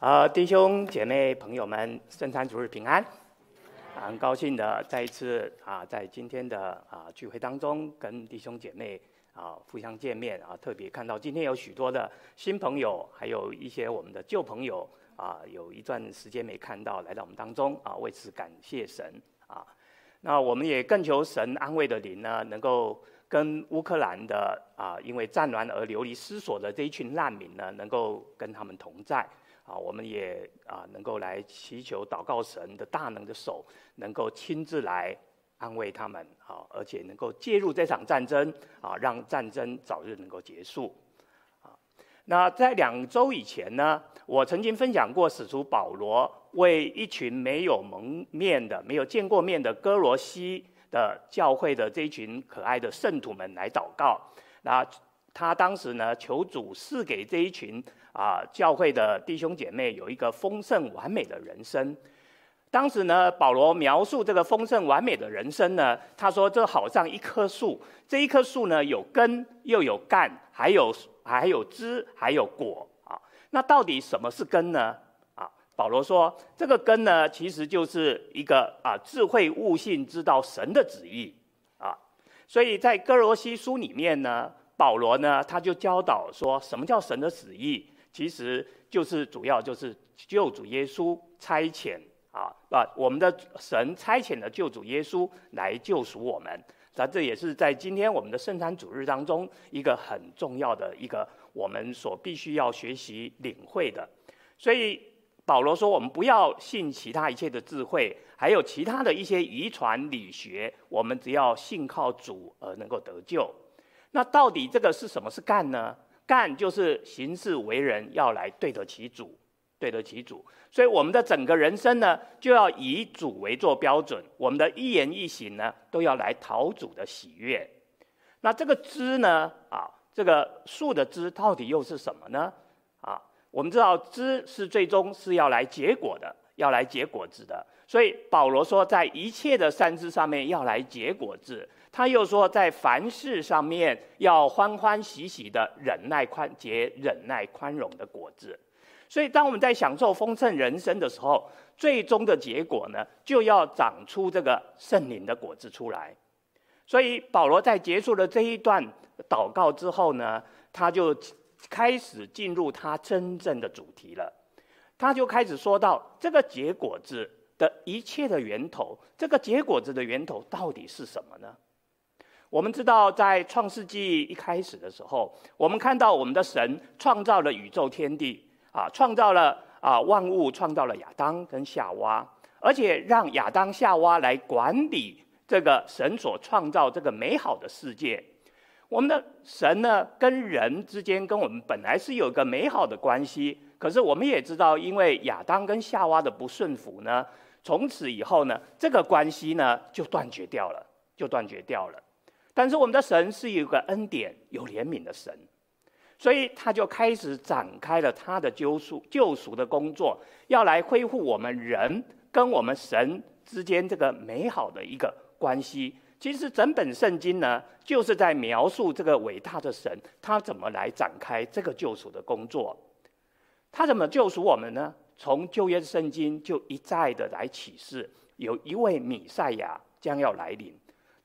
啊，弟兄姐妹朋友们，圣餐主日平安！很高兴的再一次啊，在今天的啊聚会当中，跟弟兄姐妹啊互相见面啊，特别看到今天有许多的新朋友，还有一些我们的旧朋友啊，有一段时间没看到，来到我们当中啊，为此感谢神啊。那我们也更求神安慰的灵呢，能够跟乌克兰的啊，因为战乱而流离失所的这一群难民呢，能够跟他们同在。啊，我们也啊能够来祈求祷告神的大能的手，能够亲自来安慰他们，啊，而且能够介入这场战争，啊，让战争早日能够结束。啊，那在两周以前呢，我曾经分享过使徒保罗为一群没有蒙面的、没有见过面的歌罗西的教会的这一群可爱的圣徒们来祷告。那他当时呢，求主赐给这一群。啊，教会的弟兄姐妹有一个丰盛完美的人生。当时呢，保罗描述这个丰盛完美的人生呢，他说：“这好像一棵树，这一棵树呢，有根又有干，还有还有枝，还有果啊。那到底什么是根呢？啊，保罗说，这个根呢，其实就是一个啊，智慧悟性，知道神的旨意啊。所以在哥罗西书里面呢，保罗呢，他就教导说，什么叫神的旨意？其实就是主要就是救主耶稣差遣啊，把我们的神差遣的救主耶稣来救赎我们。那这也是在今天我们的圣餐主日当中一个很重要的一个我们所必须要学习领会的。所以保罗说，我们不要信其他一切的智慧，还有其他的一些遗传理学，我们只要信靠主而能够得救。那到底这个是什么是干呢？干就是行事为人要来对得起主，对得起主，所以我们的整个人生呢，就要以主为做标准，我们的一言一行呢，都要来讨主的喜悦。那这个枝呢，啊，这个树的枝到底又是什么呢？啊，我们知道枝是最终是要来结果的，要来结果子的。所以保罗说，在一切的善事上面要来结果子。他又说，在凡事上面要欢欢喜喜的忍耐宽结忍耐宽容的果子，所以当我们在享受丰盛人生的时候，最终的结果呢，就要长出这个圣灵的果子出来。所以保罗在结束了这一段祷告之后呢，他就开始进入他真正的主题了。他就开始说到这个结果子的一切的源头，这个结果子的源头到底是什么呢？我们知道，在创世纪一开始的时候，我们看到我们的神创造了宇宙天地，啊，创造了啊万物，创造了亚当跟夏娃，而且让亚当夏娃来管理这个神所创造这个美好的世界。我们的神呢，跟人之间跟我们本来是有一个美好的关系，可是我们也知道，因为亚当跟夏娃的不顺服呢，从此以后呢，这个关系呢就断绝掉了，就断绝掉了。但是我们的神是有个恩典、有怜悯的神，所以他就开始展开了他的救赎、救赎的工作，要来恢复我们人跟我们神之间这个美好的一个关系。其实整本圣经呢，就是在描述这个伟大的神，他怎么来展开这个救赎的工作。他怎么救赎我们呢？从旧约圣经就一再的来启示，有一位弥赛亚将要来临。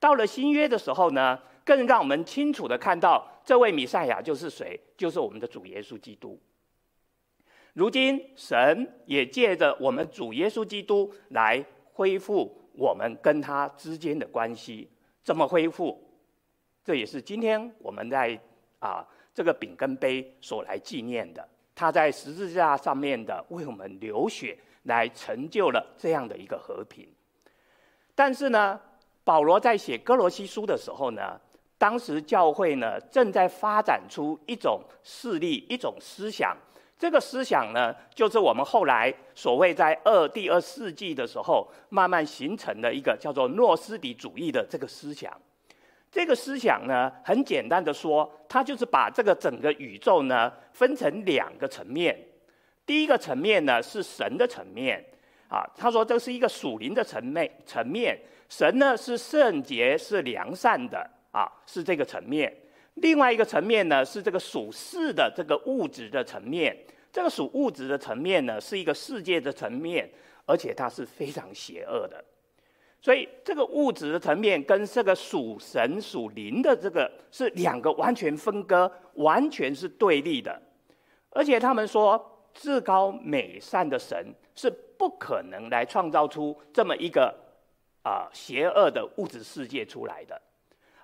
到了新约的时候呢，更让我们清楚的看到这位弥赛亚就是谁，就是我们的主耶稣基督。如今神也借着我们主耶稣基督来恢复我们跟他之间的关系。怎么恢复？这也是今天我们在啊这个饼跟杯所来纪念的。他在十字架上面的为我们流血，来成就了这样的一个和平。但是呢，保罗在写哥罗西书的时候呢，当时教会呢正在发展出一种势力、一种思想。这个思想呢，就是我们后来所谓在二第二世纪的时候慢慢形成的一个叫做诺斯底主义的这个思想。这个思想呢，很简单的说，它就是把这个整个宇宙呢分成两个层面。第一个层面呢是神的层面，啊，他说这是一个属灵的层面层面。神呢是圣洁、是良善的啊，是这个层面。另外一个层面呢是这个属世的这个物质的层面。这个属物质的层面呢，是一个世界的层面，而且它是非常邪恶的。所以，这个物质的层面跟这个属神属灵的这个是两个完全分割，完全是对立的。而且他们说，至高美善的神是不可能来创造出这么一个啊、邪恶的物质世界出来的。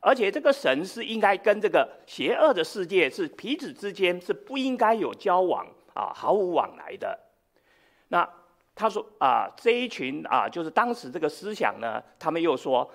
而且这个神是应该跟这个邪恶的世界是彼此之间是不应该有交往啊，毫无往来的。那他说啊，这一群啊，就是当时这个思想呢，他们又说，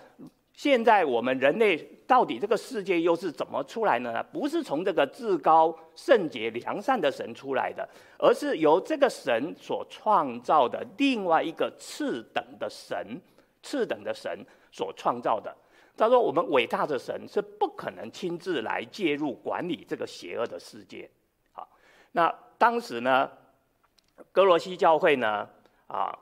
现在我们人类到底这个世界又是怎么出来呢？不是从这个至高圣洁良善的神出来的，而是由这个神所创造的另外一个次等的神，次等的神所创造的。他说：“我们伟大的神是不可能亲自来介入管理这个邪恶的世界。”好，那当时呢，哥罗西教会呢，啊，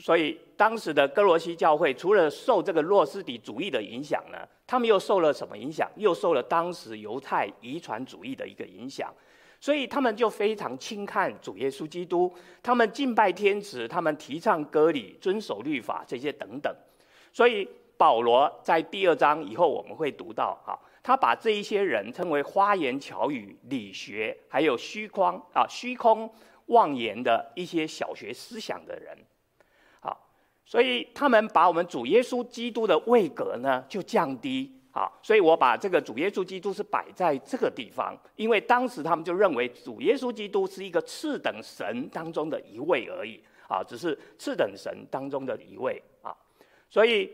所以当时的哥罗西教会除了受这个诺斯底主义的影响呢，他们又受了什么影响？又受了当时犹太遗传主义的一个影响，所以他们就非常轻看主耶稣基督，他们敬拜天使，他们提倡割礼、遵守律法这些等等，所以。保罗在第二章以后，我们会读到，哈，他把这一些人称为花言巧语、理学，还有虚框啊、虚空妄言的一些小学思想的人，好，所以他们把我们主耶稣基督的位格呢就降低，好，所以我把这个主耶稣基督是摆在这个地方，因为当时他们就认为主耶稣基督是一个次等神当中的一位而已，啊，只是次等神当中的一位啊，所以。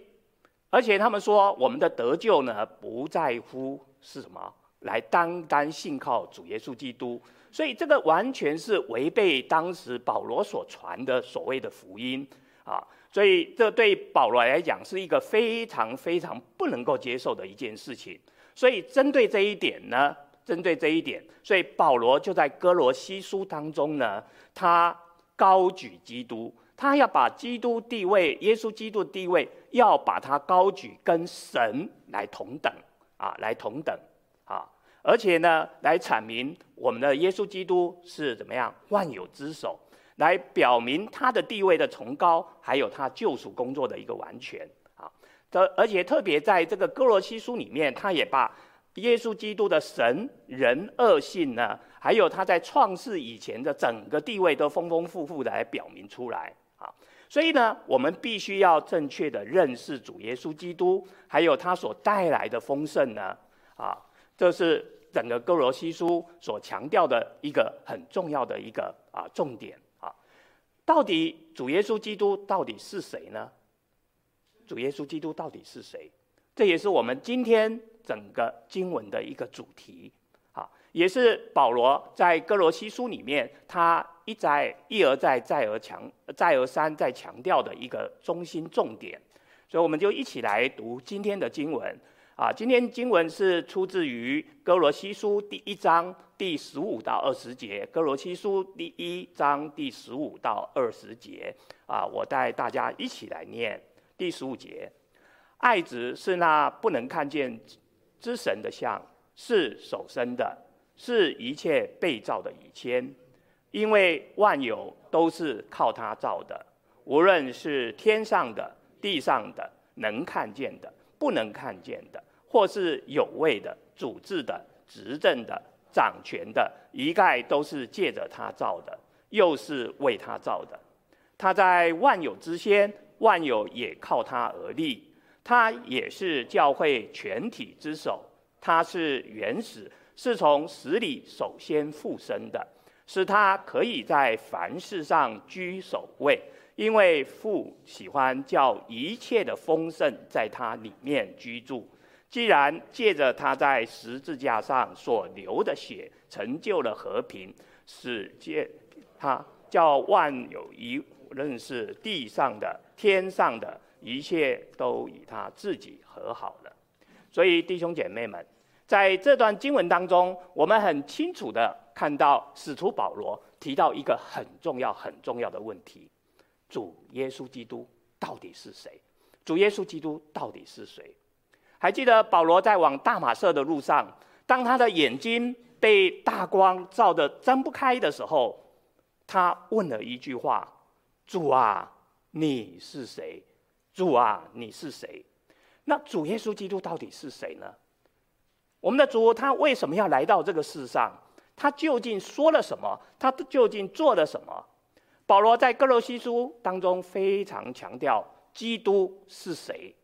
而且他们说，我们的得救呢，不在乎是什么，来单单信靠主耶稣基督。所以这个完全是违背当时保罗所传的所谓的福音啊！所以这对保罗来讲是一个非常非常不能够接受的一件事情。所以针对这一点呢，针对这一点，所以保罗就在歌罗西书当中呢，他高举基督。他要把基督地位，耶稣基督地位，要把它高举跟神来同等啊，来同等啊，而且呢，来阐明我们的耶稣基督是怎么样万有之首，来表明他的地位的崇高，还有他救赎工作的一个完全啊。这而且特别在这个哥罗西书里面，他也把耶稣基督的神人二性呢，还有他在创世以前的整个地位，都丰丰富富的来表明出来。啊，所以呢，我们必须要正确的认识主耶稣基督，还有他所带来的丰盛呢。啊，这是整个哥罗西书所强调的一个很重要的一个啊重点。到底主耶稣基督到底是谁呢？主耶稣基督到底是谁？这也是我们今天整个经文的一个主题。啊，也是保罗在哥罗西书里面他。一再一而再再而强再而三再强调的一个中心重点，所以我们就一起来读今天的经文啊。今天经文是出自于哥罗西书第一章第十五到二十节。哥罗西书第一章第十五到二十节啊，我带大家一起来念第十五节。爱子是那不能看见之神的像，是手生的，是一切被造的以先。因为万有都是靠他造的，无论是天上的、地上的，能看见的、不能看见的，或是有位的、主治的、执政的、掌权的，一概都是借着他造的，又是为他造的。他在万有之先，万有也靠他而立。他也是教会全体之首，他是原始，是从死里首先复生的。使他可以在凡事上居首位，因为父喜欢叫一切的丰盛在他里面居住。既然借着他在十字架上所流的血成就了和平，使借他叫万有一无论是地上的、天上的一切都与他自己和好了。所以弟兄姐妹们，在这段经文当中，我们很清楚的。看到使徒保罗提到一个很重要、很重要的问题：主耶稣基督到底是谁？主耶稣基督到底是谁？还记得保罗在往大马色的路上，当他的眼睛被大光照得睁不开的时候，他问了一句话：“主啊，你是谁？主啊，你是谁？”那主耶稣基督到底是谁呢？我们的主他为什么要来到这个世上？他究竟说了什么？他究竟做了什么？保罗在歌罗西书当中非常强调基督是谁，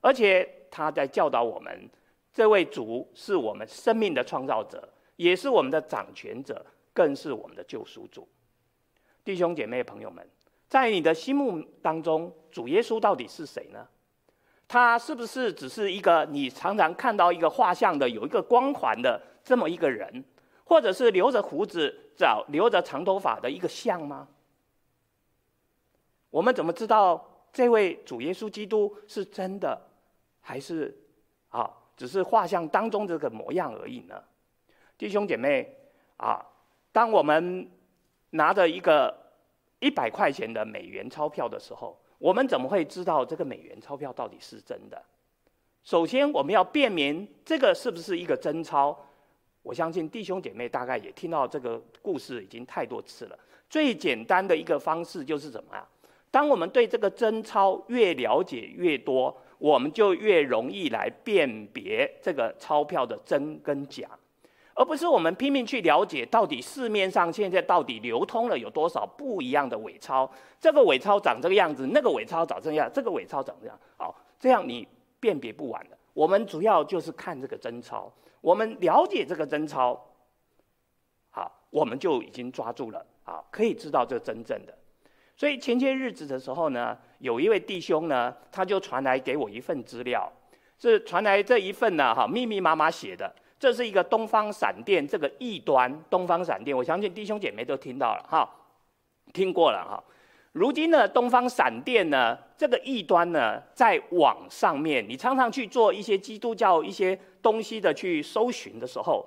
而且他在教导我们，这位主是我们生命的创造者，也是我们的掌权者，更是我们的救赎主。弟兄姐妹朋友们，在你的心目当中，主耶稣到底是谁呢？他是不是只是一个你常常看到一个画像的，有一个光环的这么一个人？或者是留着胡子、找留着长头发的一个像吗？我们怎么知道这位主耶稣基督是真的，还是啊，只是画像当中这个模样而已呢？弟兄姐妹啊，当我们拿着一个一百块钱的美元钞票的时候，我们怎么会知道这个美元钞票到底是真的？首先，我们要辨明这个是不是一个真钞。我相信弟兄姐妹大概也听到这个故事已经太多次了。最简单的一个方式就是什么呀？当我们对这个真钞越了解越多，我们就越容易来辨别这个钞票的真跟假，而不是我们拼命去了解到底市面上现在到底流通了有多少不一样的伪钞。这个伪钞长这个样子，那个伪钞长这样，这个伪钞长这样。好，这样你辨别不完的。我们主要就是看这个真钞。我们了解这个真钞，好，我们就已经抓住了，啊，可以知道这真正的。所以前些日子的时候呢，有一位弟兄呢，他就传来给我一份资料，是传来这一份呢，哈，密密麻麻写的，这是一个东方闪电这个异端，东方闪电，我相信弟兄姐妹都听到了，哈，听过了，哈。如今呢，东方闪电呢，这个异端呢，在网上面，你常常去做一些基督教一些东西的去搜寻的时候，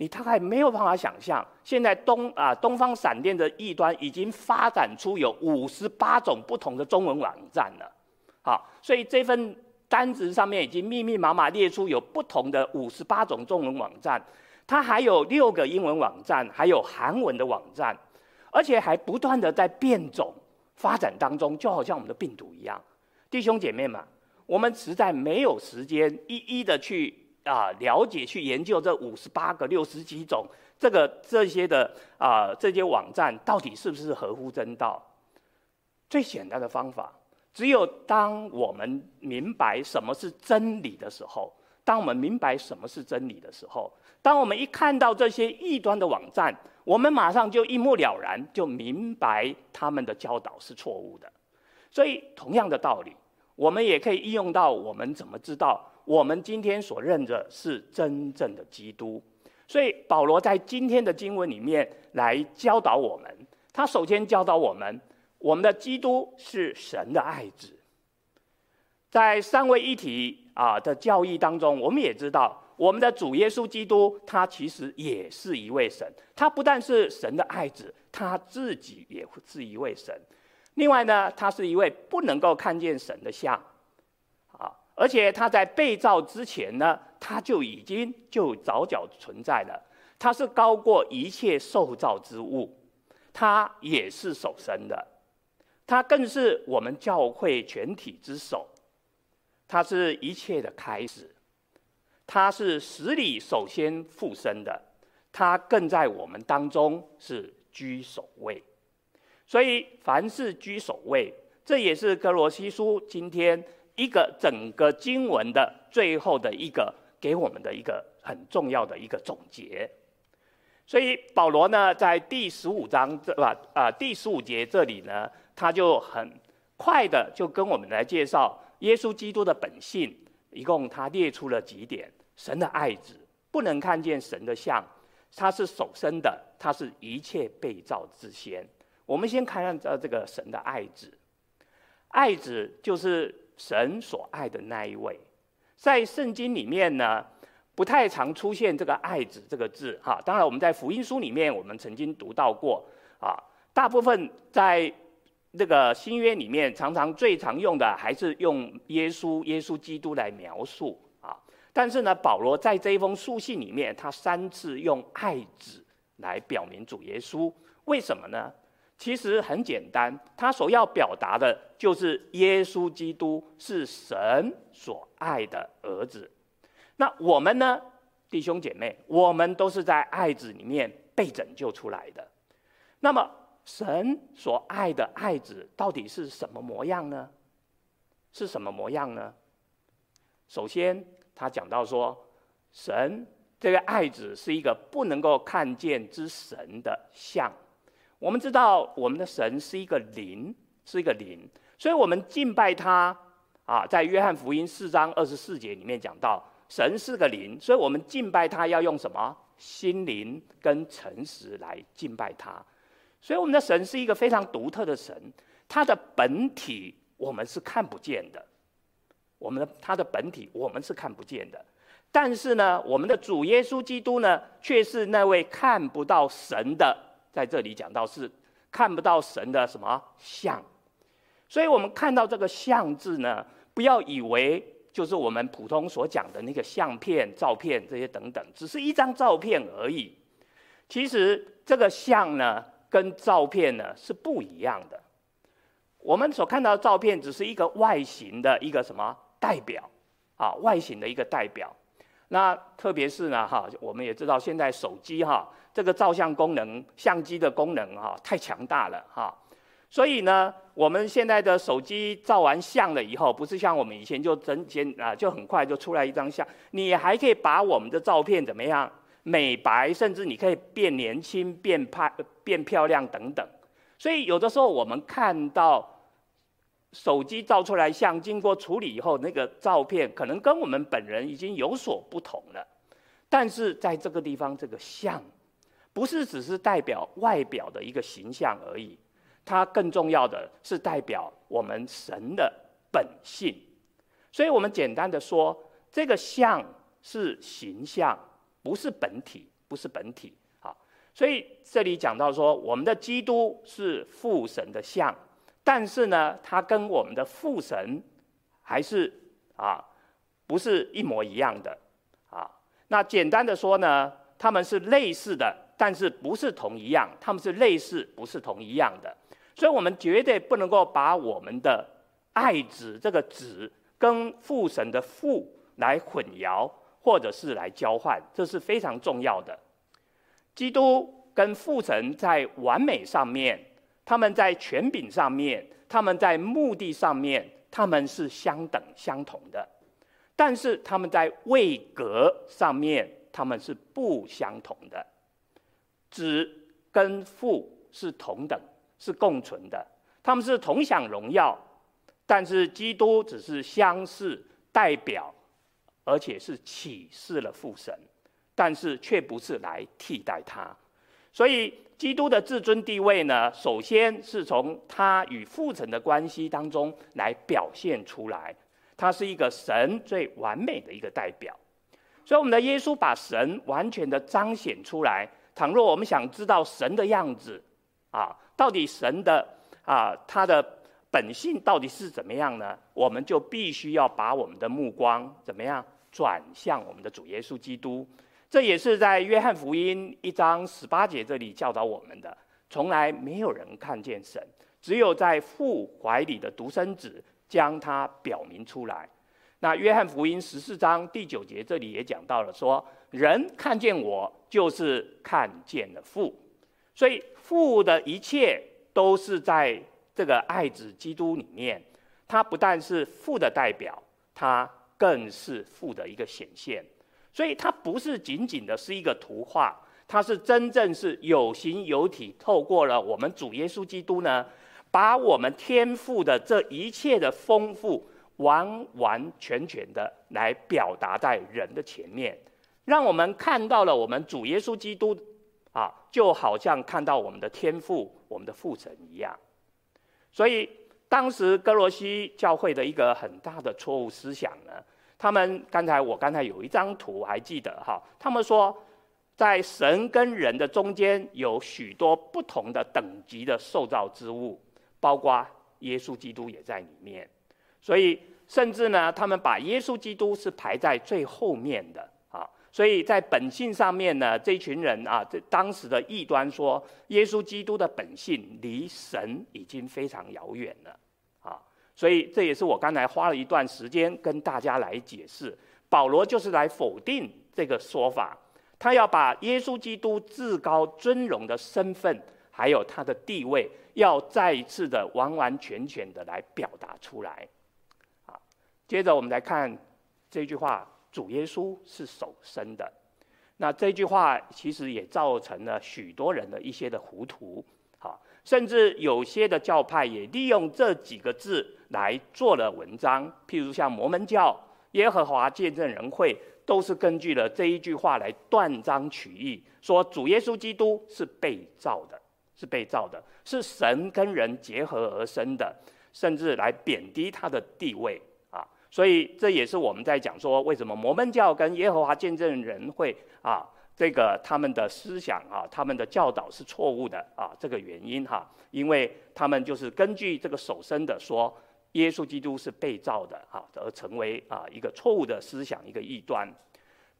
你大概没有办法想象，现在东啊东方闪电的异端已经发展出有五十八种不同的中文网站了。好，所以这份单子上面已经密密麻麻列出有不同的五十八种中文网站，它还有六个英文网站，还有韩文的网站，而且还不断的在变种。发展当中，就好像我们的病毒一样，弟兄姐妹们，我们实在没有时间一一的去啊了解、去研究这五十八个、六十几种这个这些的啊这些网站到底是不是合乎真道。最简单的方法，只有当我们明白什么是真理的时候，当我们明白什么是真理的时候，当我们一看到这些异端的网站。我们马上就一目了然，就明白他们的教导是错误的。所以，同样的道理，我们也可以应用到我们怎么知道我们今天所认的是真正的基督。所以，保罗在今天的经文里面来教导我们。他首先教导我们，我们的基督是神的爱子。在三位一体啊的教义当中，我们也知道。我们的主耶稣基督，他其实也是一位神。他不但是神的爱子，他自己也是一位神。另外呢，他是一位不能够看见神的像，而且他在被造之前呢，他就已经就早早存在了。他是高过一切受造之物，他也是首生的，他更是我们教会全体之首，他是一切的开始。他是死里首先复生的，他更在我们当中是居首位。所以凡是居首位，这也是格罗西书今天一个整个经文的最后的一个给我们的一个很重要的一个总结。所以保罗呢，在第十五章这吧啊第十五节这里呢，他就很快的就跟我们来介绍耶稣基督的本性，一共他列出了几点。神的爱子不能看见神的像，他是首生的，他是一切被造之先。我们先看看这这个神的爱子，爱子就是神所爱的那一位。在圣经里面呢，不太常出现这个爱子这个字哈。当然，我们在福音书里面，我们曾经读到过啊。大部分在那个新约里面，常常最常用的还是用耶稣、耶稣基督来描述啊。但是呢，保罗在这一封书信里面，他三次用爱子来表明主耶稣。为什么呢？其实很简单，他所要表达的就是耶稣基督是神所爱的儿子。那我们呢，弟兄姐妹，我们都是在爱子里面被拯救出来的。那么，神所爱的爱子到底是什么模样呢？是什么模样呢？首先，他讲到说，神这个爱子是一个不能够看见之神的像。我们知道，我们的神是一个灵，是一个灵，所以我们敬拜他啊。在约翰福音四章二十四节里面讲到，神是个灵，所以我们敬拜他要用什么？心灵跟诚实来敬拜他。所以我们的神是一个非常独特的神，他的本体我们是看不见的，我们的他的本体我们是看不见的。但是呢，我们的主耶稣基督呢，却是那位看不到神的。在这里讲到是看不到神的什么像，所以我们看到这个“像”字呢，不要以为就是我们普通所讲的那个相片、照片这些等等，只是一张照片而已。其实这个“像”呢，跟照片呢是不一样的。我们所看到的照片只是一个外形的一个什么代表啊，外形的一个代表。那特别是呢，哈，我们也知道现在手机哈。这个照相功能，相机的功能哈，太强大了哈，所以呢，我们现在的手机照完相了以后，不是像我们以前就整剪啊，就很快就出来一张相，你还可以把我们的照片怎么样美白，甚至你可以变年轻、变拍、变漂亮等等。所以有的时候我们看到手机照出来像，经过处理以后，那个照片可能跟我们本人已经有所不同了，但是在这个地方，这个像。不是只是代表外表的一个形象而已，它更重要的是代表我们神的本性。所以我们简单的说，这个像是形象，不是本体，不是本体。好，所以这里讲到说，我们的基督是父神的像，但是呢，他跟我们的父神还是啊，不是一模一样的啊。那简单的说呢，他们是类似的。但是不是同一样，他们是类似，不是同一样的，所以我们绝对不能够把我们的爱子这个子跟父神的父来混淆，或者是来交换，这是非常重要的。基督跟父神在完美上面，他们在权柄上面，他们在目的上面，他们是相等相同的，但是他们在位格上面，他们是不相同的。子跟父是同等，是共存的，他们是同享荣耀，但是基督只是相似代表，而且是启示了父神，但是却不是来替代他。所以基督的至尊地位呢，首先是从他与父神的关系当中来表现出来，他是一个神最完美的一个代表。所以我们的耶稣把神完全的彰显出来。倘若我们想知道神的样子，啊，到底神的啊他的本性到底是怎么样呢？我们就必须要把我们的目光怎么样转向我们的主耶稣基督。这也是在约翰福音一章十八节这里教导我们的。从来没有人看见神，只有在父怀里的独生子将他表明出来。那约翰福音十四章第九节这里也讲到了说。人看见我，就是看见了父，所以父的一切都是在这个爱子基督里面。他不但是父的代表，他更是父的一个显现。所以，它不是仅仅的是一个图画，它是真正是有形有体，透过了我们主耶稣基督呢，把我们天父的这一切的丰富，完完全全的来表达在人的前面。让我们看到了我们主耶稣基督，啊，就好像看到我们的天父、我们的父神一样。所以当时歌罗西教会的一个很大的错误思想呢，他们刚才我刚才有一张图还记得哈，他们说在神跟人的中间有许多不同的等级的受造之物，包括耶稣基督也在里面。所以甚至呢，他们把耶稣基督是排在最后面的啊。所以在本性上面呢，这群人啊，这当时的异端说，耶稣基督的本性离神已经非常遥远了。所以这也是我刚才花了一段时间跟大家来解释，保罗就是来否定这个说法，他要把耶稣基督至高尊荣的身份，还有他的地位，要再一次的完完全全的来表达出来。啊，接着我们来看这句话。主耶稣是首生的，那这句话其实也造成了许多人的一些的糊涂，好，甚至有些的教派也利用这几个字来做了文章，譬如像摩门教、耶和华见证人会，都是根据了这一句话来断章取义，说主耶稣基督是被造的，是被造的，是神跟人结合而生的，甚至来贬低他的地位啊。所以这也是我们在讲说，为什么摩门教跟耶和华见证人会啊，这个他们的思想啊，他们的教导是错误的啊，这个原因哈，因为他们就是根据这个手生的说，耶稣基督是被造的啊，而成为啊一个错误的思想，一个异端。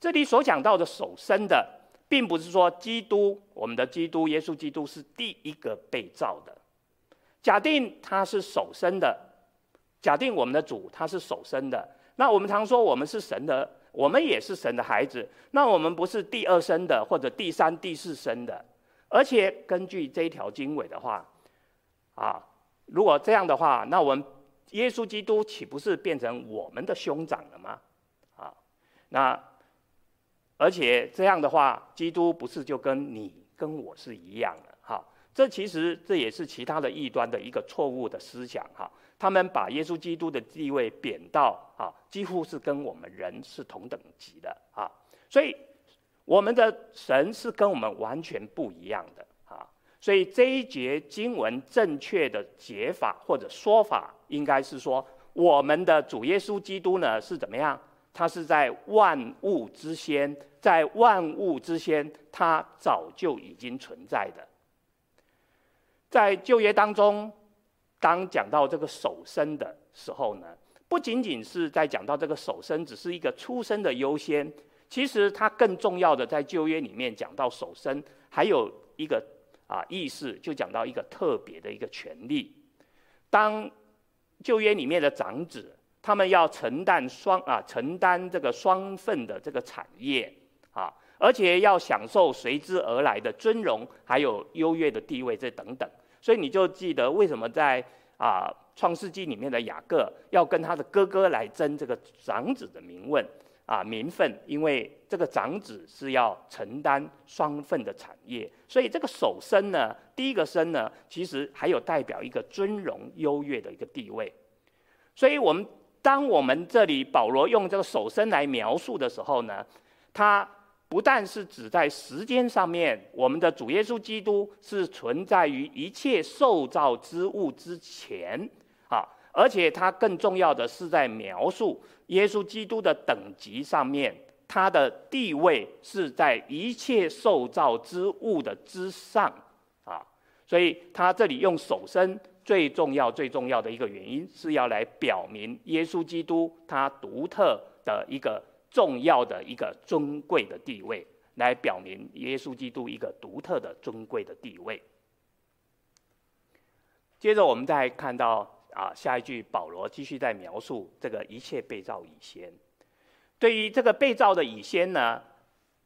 这里所讲到的手生的，并不是说基督，我们的基督耶稣基督是第一个被造的。假定他是手生的。假定我们的主他是手生的，那我们常说我们是神的，我们也是神的孩子，那我们不是第二生的或者第三、第四生的，而且根据这一条经纬的话，啊，如果这样的话，那我们耶稣基督岂不是变成我们的兄长了吗？啊，那而且这样的话，基督不是就跟你跟我是一样的？哈，这其实这也是其他的异端的一个错误的思想，哈。他们把耶稣基督的地位贬到啊，几乎是跟我们人是同等级的啊，所以我们的神是跟我们完全不一样的啊，所以这一节经文正确的解法或者说法，应该是说，我们的主耶稣基督呢是怎么样？他是在万物之先，在万物之先，他早就已经存在的，在旧约当中。当讲到这个首生的时候呢，不仅仅是在讲到这个首生只是一个出生的优先，其实它更重要的在旧约里面讲到首生，还有一个啊意思，就讲到一个特别的一个权利。当旧约里面的长子，他们要承担双啊承担这个双份的这个产业啊，而且要享受随之而来的尊荣，还有优越的地位，这等等。所以你就记得为什么在啊创世纪里面的雅各要跟他的哥哥来争这个长子的名分啊名分，因为这个长子是要承担双份的产业，所以这个首生呢，第一个生呢，其实还有代表一个尊荣优越的一个地位。所以我们当我们这里保罗用这个首生来描述的时候呢，他。不但是指在时间上面，我们的主耶稣基督是存在于一切受造之物之前，啊，而且他更重要的是在描述耶稣基督的等级上面，他的地位是在一切受造之物的之上，啊，所以他这里用手伸最重要最重要的一个原因是要来表明耶稣基督他独特的一个。重要的一个尊贵的地位，来表明耶稣基督一个独特的尊贵的地位。接着我们再看到啊，下一句保罗继续在描述这个一切被造以先。对于这个被造的以先呢，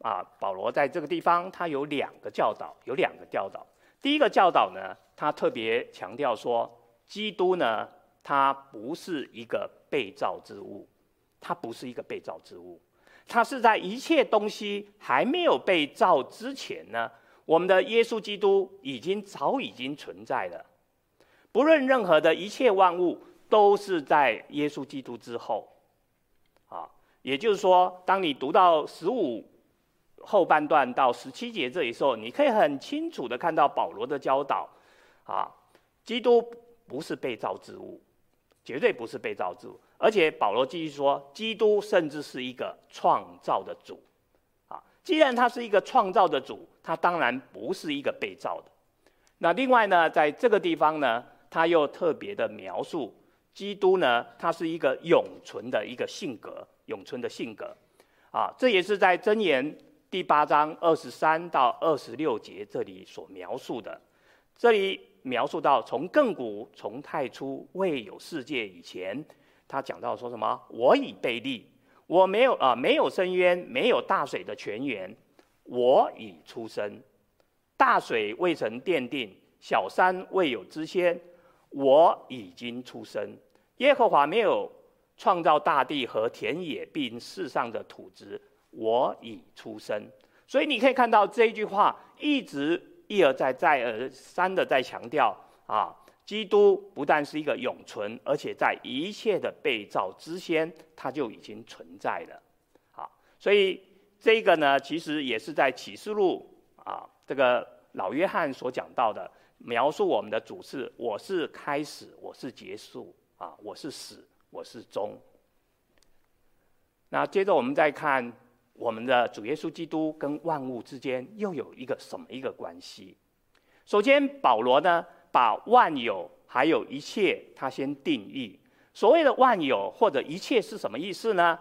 啊，保罗在这个地方他有两个教导，有两个教导。第一个教导呢，他特别强调说，基督呢，他不是一个被造之物。它不是一个被造之物，它是在一切东西还没有被造之前呢，我们的耶稣基督已经早已经存在了。不论任何的一切万物，都是在耶稣基督之后。啊，也就是说，当你读到十五后半段到十七节这里时候，你可以很清楚的看到保罗的教导。啊，基督不是被造之物，绝对不是被造之物。而且保罗继续说，基督甚至是一个创造的主，啊，既然他是一个创造的主，他当然不是一个被造的。那另外呢，在这个地方呢，他又特别的描述基督呢，他是一个永存的一个性格，永存的性格，啊，这也是在箴言第八章二十三到二十六节这里所描述的。这里描述到，从亘古从太初未有世界以前，他讲到说什么？我已被立，我没有啊，没有深渊，没有大水的泉源，我已出生。大水未曾奠定，小山未有之先，我已经出生。耶和华没有。创造大地和田野，并世上的土质，我已出生。所以你可以看到这一句话，一直一而再、再而三的在强调啊，基督不但是一个永存，而且在一切的被造之先，他就已经存在了。好，所以这个呢，其实也是在启示录啊，这个老约翰所讲到的，描述我们的主是：我是开始，我是结束啊，我是始。我是终。那接着我们再看我们的主耶稣基督跟万物之间又有一个什么一个关系？首先，保罗呢把万有还有一切，他先定义。所谓的万有或者一切是什么意思呢？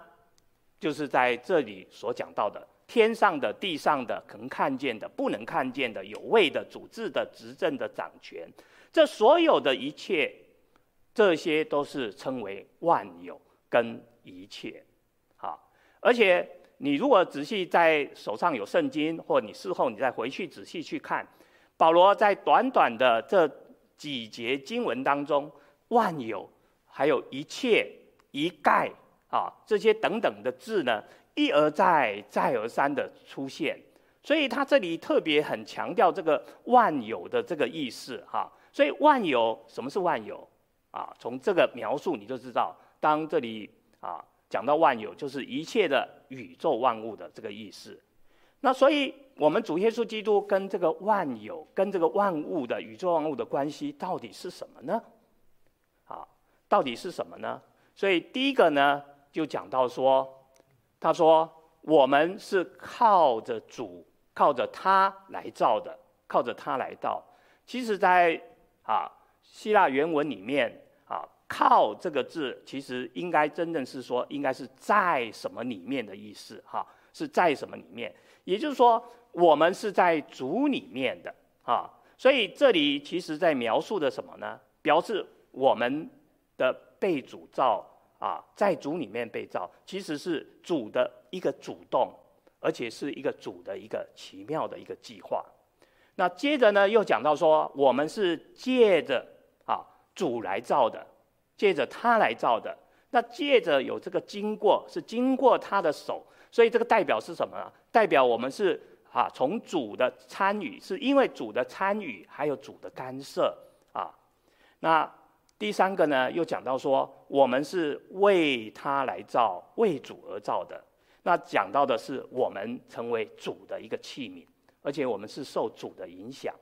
就是在这里所讲到的天上的、地上的、可能看见的、不能看见的、有位的、主治的、执政的、掌权，这所有的一切。这些都是称为万有跟一切，好，而且你如果仔细在手上有圣经，或你事后你再回去仔细去看，保罗在短短的这几节经文当中，万有还有一切一概啊这些等等的字呢，一而再再而三的出现，所以他这里特别很强调这个万有的这个意思哈，所以万有什么是万有？啊，从这个描述你就知道，当这里啊讲到万有，就是一切的宇宙万物的这个意思。那所以，我们主耶稣基督跟这个万有、跟这个万物的宇宙万物的关系到底是什么呢？啊，到底是什么呢？所以第一个呢，就讲到说，他说我们是靠着主、靠着他来造的，靠着他来造。其实，在啊希腊原文里面。啊靠这个字，其实应该真正是说，应该是在什么里面的意思哈？是在什么里面？也就是说，我们是在主里面的啊。所以这里其实在描述的什么呢？表示我们的被主造啊，在主里面被造，其实是主的一个主动，而且是一个主的一个奇妙的一个计划。那接着呢，又讲到说，我们是借着啊主来造的。借着他来造的，那借着有这个经过，是经过他的手，所以这个代表是什么呢？代表我们是啊，从主的参与，是因为主的参与，还有主的干涉啊。那第三个呢，又讲到说，我们是为他来造，为主而造的。那讲到的是我们成为主的一个器皿，而且我们是受主的影响。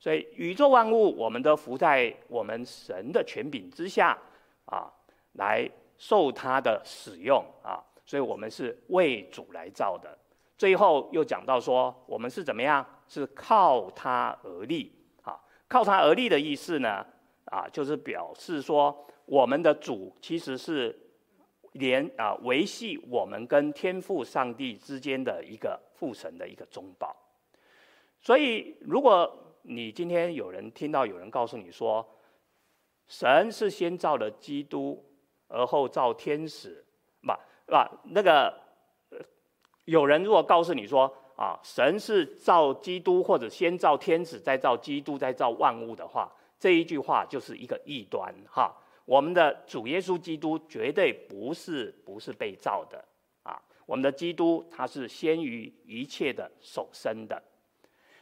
所以宇宙万物，我们都服在我们神的权柄之下，啊，来受他的使用啊。所以我们是为主来造的。最后又讲到说，我们是怎么样？是靠他而立。啊，靠他而立的意思呢？啊，就是表示说，我们的主其实是连啊维系我们跟天父上帝之间的一个父神的一个中保。所以如果你今天有人听到有人告诉你说，神是先造了基督，而后造天使，是，吧，那个有人如果告诉你说啊，神是造基督，或者先造天使，再造基督，再造万物的话，这一句话就是一个异端哈。我们的主耶稣基督绝对不是不是被造的啊，我们的基督他是先于一切的首生的。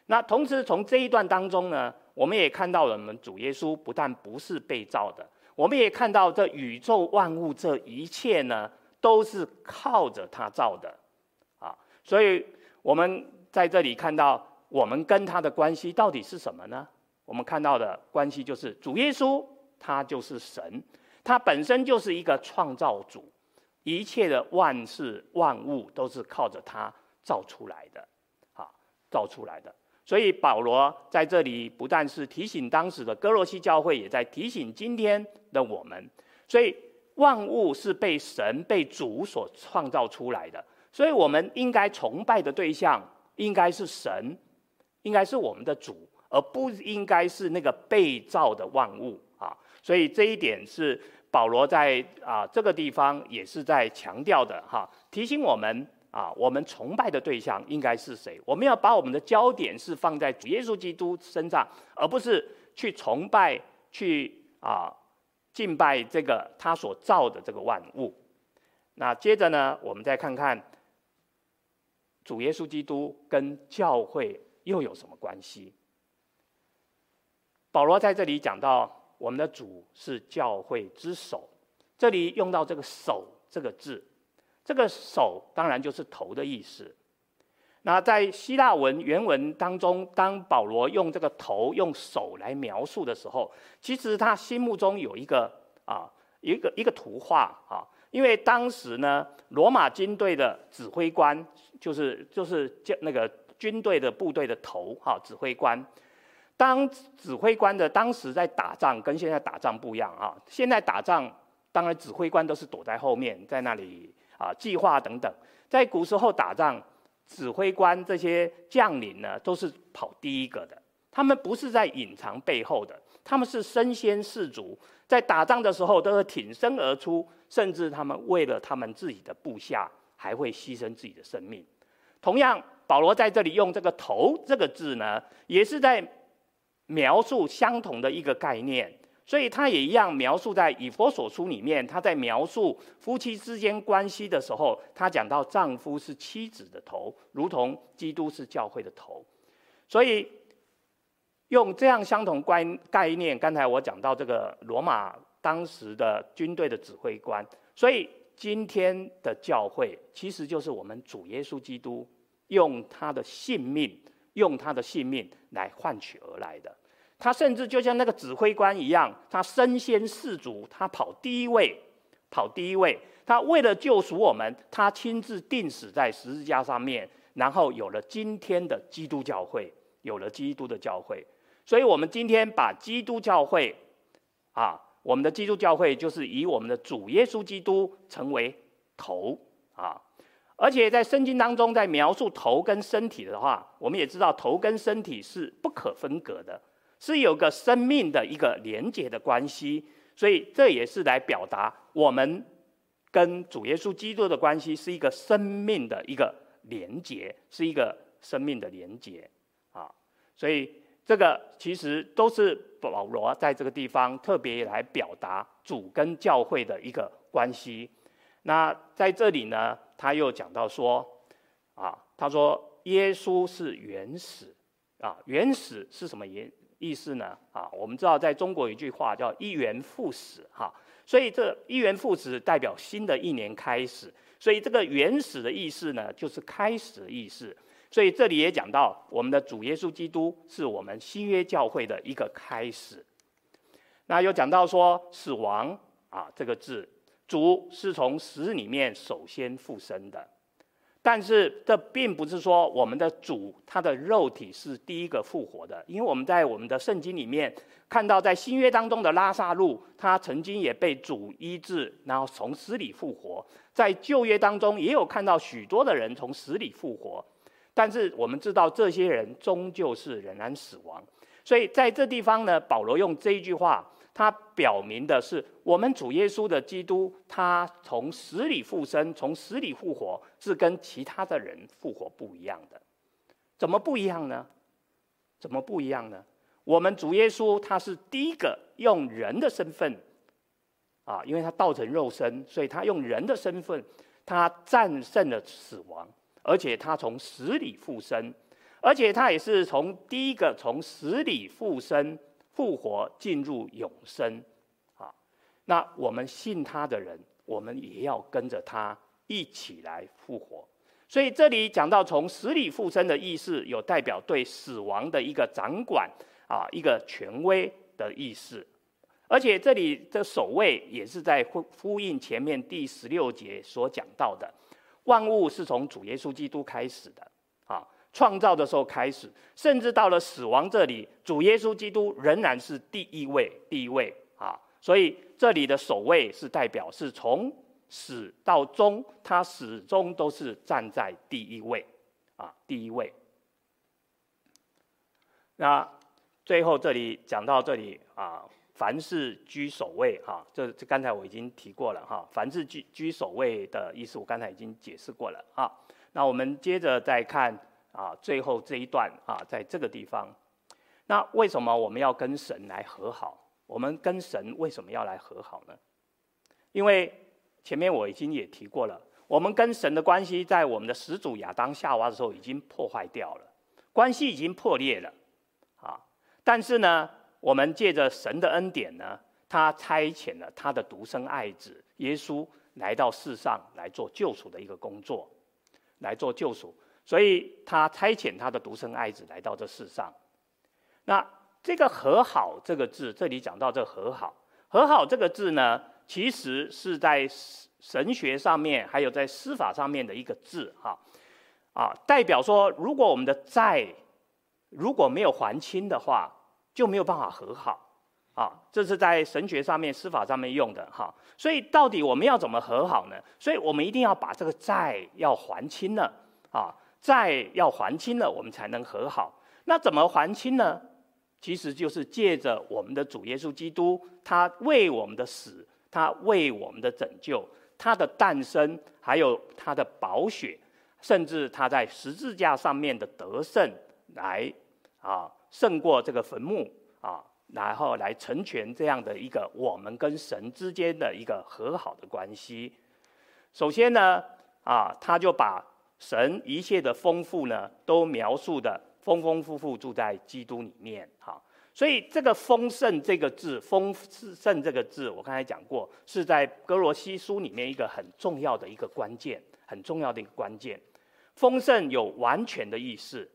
那同时从这一段当中呢，我们也看到了我们主耶稣不但不是被造的，我们也看到这宇宙万物这一切呢，都是靠着他造的，啊，所以我们在这里看到我们跟他的关系到底是什么呢？我们看到的关系就是主耶稣他就是神，他本身就是一个创造主，一切的万事万物都是靠着他造出来的，啊，造出来的。所以保罗在这里不但是提醒当时的哥罗西教会，也在提醒今天的我们。所以万物是被神、被主所创造出来的，所以我们应该崇拜的对象应该是神，应该是我们的主，而不应该是那个被造的万物啊。所以这一点是保罗在啊这个地方也是在强调的哈，提醒我们啊，我们崇拜的对象应该是谁？我们要把我们的焦点是放在主耶稣基督身上，而不是去崇拜、去啊敬拜这个他所造的这个万物。那接着呢，我们再看看。主耶稣基督跟教会又有什么关系？保罗在这里讲到，我们的主是教会之首，这里用到这个“首”这个字，这个“首”当然就是头的意思。那在希腊文原文当中，当保罗用这个头、用手来描述的时候，其实他心目中有一个啊，一个一个图画啊。因为当时呢，罗马军队的指挥官就是就是叫那个军队的部队的头哈，指挥官。当指挥官的当时在打仗，跟现在打仗不一样啊。现在打仗，当然指挥官都是躲在后面，在那里啊计划等等。在古时候打仗，指挥官这些将领呢，都是跑第一个的，他们不是在隐藏背后的。他们是身先士卒，在打仗的时候都是挺身而出，甚至他们为了他们自己的部下，还会牺牲自己的生命。同样，保罗在这里用这个“头”这个字呢，也是在描述相同的一个概念。所以，他也一样描述在以弗所书里面，他在描述夫妻之间关系的时候，他讲到丈夫是妻子的头，如同基督是教会的头。所以。用这样相同观概念，刚才我讲到这个罗马当时的军队的指挥官，所以今天的教会其实就是我们主耶稣基督用他的性命，用他的性命来换取而来的。他甚至就像那个指挥官一样，他身先士卒，他跑第一位，跑第一位。他为了救赎我们，他亲自钉死在十字架上面，然后有了今天的基督教会，有了基督的教会。所以，我们今天把基督教会，啊，我们的基督教会就是以我们的主耶稣基督成为头啊。而且在圣经当中，在描述头跟身体的话，我们也知道头跟身体是不可分割的，是有个生命的一个连结的关系。所以，这也是来表达我们跟主耶稣基督的关系是一个生命的一个连结，是一个生命的连结啊。所以。这个其实都是保罗在这个地方特别来表达主跟教会的一个关系。那在这里呢，他又讲到说，啊，他说耶稣是原始，啊，原始是什么原意思呢？啊，我们知道在中国有一句话叫一元复始，哈，所以这一元复始代表新的一年开始，所以这个原始的意思呢，就是开始的意思。所以这里也讲到，我们的主耶稣基督是我们新约教会的一个开始。那又讲到说，死亡啊这个字，主是从死里面首先复生的。但是这并不是说我们的主他的肉体是第一个复活的，因为我们在我们的圣经里面看到，在新约当中的拉撒路，他曾经也被主医治，然后从死里复活。在旧约当中也有看到许多的人从死里复活。但是我们知道，这些人终究是仍然死亡，所以在这地方呢，保罗用这一句话，它表明的是，我们主耶稣的基督，他从死里复生，从死里复活，是跟其他的人复活不一样的。怎么不一样呢？怎么不一样呢？我们主耶稣他是第一个用人的身份，啊，因为他道成肉身，所以他用人的身份，他战胜了死亡。而且他从死里复生，而且他也是从第一个从死里复生、复活进入永生，啊，那我们信他的人，我们也要跟着他一起来复活。所以这里讲到从死里复生的意思，有代表对死亡的一个掌管啊，一个权威的意思。而且这里的首位也是在呼呼应前面第十六节所讲到的。万物是从主耶稣基督开始的，创造的时候开始，甚至到了死亡这里，主耶稣基督仍然是第一位，第一位啊。所以这里的首位是代表是从始到终，他始终都是站在第一位，啊，第一位。那最后这里讲到这里啊，凡事居首位，哈，这这刚才我已经提过了哈，凡事居居首位的意思，我刚才已经解释过了啊。那我们接着再看啊，最后这一段啊，在这个地方，那为什么我们要跟神来和好？我们跟神为什么要来和好呢？因为前面我已经也提过了，我们跟神的关系在我们的始祖亚当夏娃的时候已经破坏掉了，关系已经破裂了，啊！但是呢，我们借着神的恩典呢，他差遣了他的独生爱子耶稣来到世上来做救赎的一个工作，来做救赎，所以他差遣他的独生爱子来到这世上。那这个和好这个字，这里讲到这和好，和好这个字呢，其实是在神学上面，还有在司法上面的一个字，哈，啊，代表说，如果我们的债如果没有还清的话，就没有办法和好，啊，这是在神学上面、司法上面用的，哈。所以到底我们要怎么和好呢？所以我们一定要把这个债要还清了，啊，债要还清了，我们才能和好。那怎么还清呢？其实就是借着我们的主耶稣基督，他为我们的死。他为我们的拯救，他的诞生，还有他的宝血，甚至他在十字架上面的得胜，来啊胜过这个坟墓啊，然后来成全这样的一个我们跟神之间的一个和好的关系。首先呢，啊，他就把神一切的丰富呢，都描述的丰丰富富住在基督里面，哈。所以这个丰盛这个字，丰盛这个字，我刚才讲过，是在歌罗西书里面一个很重要的一个关键，很重要的一个关键。丰盛有完全的意思，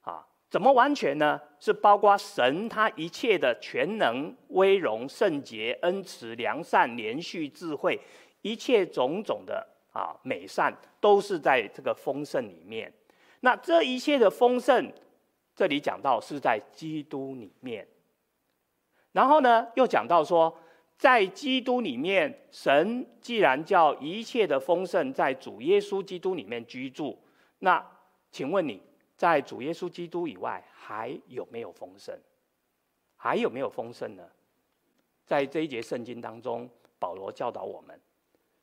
啊，怎么完全呢？是包括神他一切的全能、威荣、圣洁、恩慈、良善、连续、智慧，一切种种的啊美善，都是在这个丰盛里面。那这一切的丰盛。这里讲到是在基督里面，然后呢，又讲到说，在基督里面，神既然叫一切的丰盛在主耶稣基督里面居住，那请问你在主耶稣基督以外还有没有丰盛？还有没有丰盛呢？在这一节圣经当中，保罗教导我们，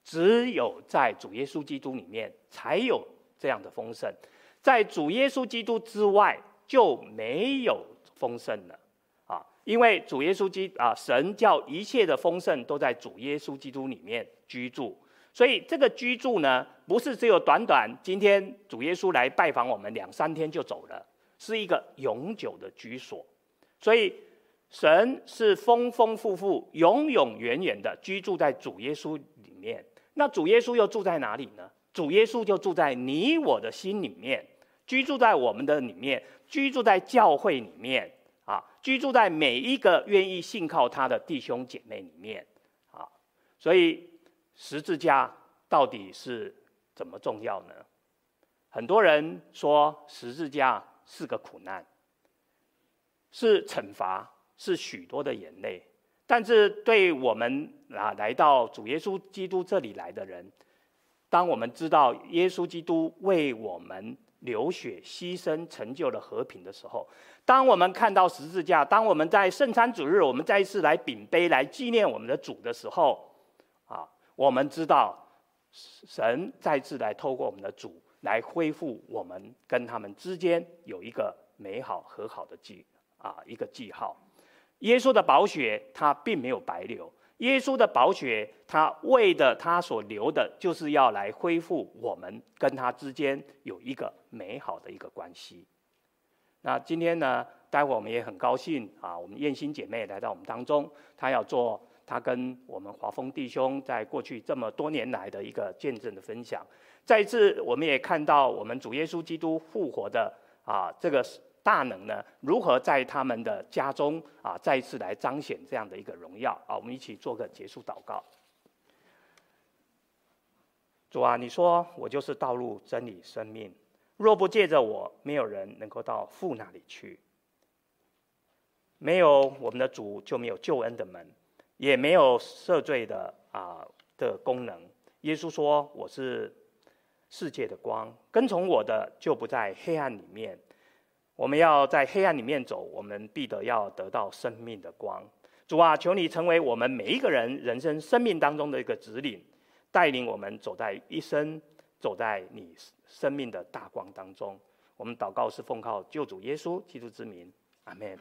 只有在主耶稣基督里面才有这样的丰盛，在主耶稣基督之外。就没有丰盛了，啊，因为主耶稣基啊，神叫一切的丰盛都在主耶稣基督里面居住，所以这个居住呢，不是只有短短今天主耶稣来拜访我们两三天就走了，是一个永久的居所，所以神是丰丰富富、永永远远的居住在主耶稣里面。那主耶稣又住在哪里呢？主耶稣就住在你我的心里面。居住在我们的里面，居住在教会里面啊，居住在每一个愿意信靠他的弟兄姐妹里面啊，所以十字架到底是怎么重要呢？很多人说十字架是个苦难，是惩罚，是许多的眼泪。但是对我们啊来到主耶稣基督这里来的人，当我们知道耶稣基督为我们。流血牺牲成就了和平的时候，当我们看到十字架，当我们在圣餐主日，我们再一次来秉杯来纪念我们的主的时候，啊，我们知道神再次来透过我们的主来恢复我们跟他们之间有一个美好和好的记啊一个记号。耶稣的宝血，他并没有白流。耶稣的宝血，他为的他所流的，就是要来恢复我们跟他之间有一个美好的一个关系。那今天呢，待会我们也很高兴啊，我们燕心姐妹来到我们当中，她要做她跟我们华丰弟兄在过去这么多年来的一个见证的分享。再次，我们也看到我们主耶稣基督复活的啊这个。大能呢？如何在他们的家中啊，再一次来彰显这样的一个荣耀啊？我们一起做个结束祷告。主啊，你说我就是道路、真理、生命，若不借着我，没有人能够到父那里去。没有我们的主，就没有救恩的门，也没有赦罪的啊的功能，耶稣说：“我是世界的光，跟从我的就不在黑暗里面。我们要在黑暗里面走，我们必得要得到生命的光。主啊，求你成为我们每一个人人生生命当中的一个指引，带领我们走在一生，走在你生命的大光当中。我们祷告是奉靠救主耶稣基督之名，阿门。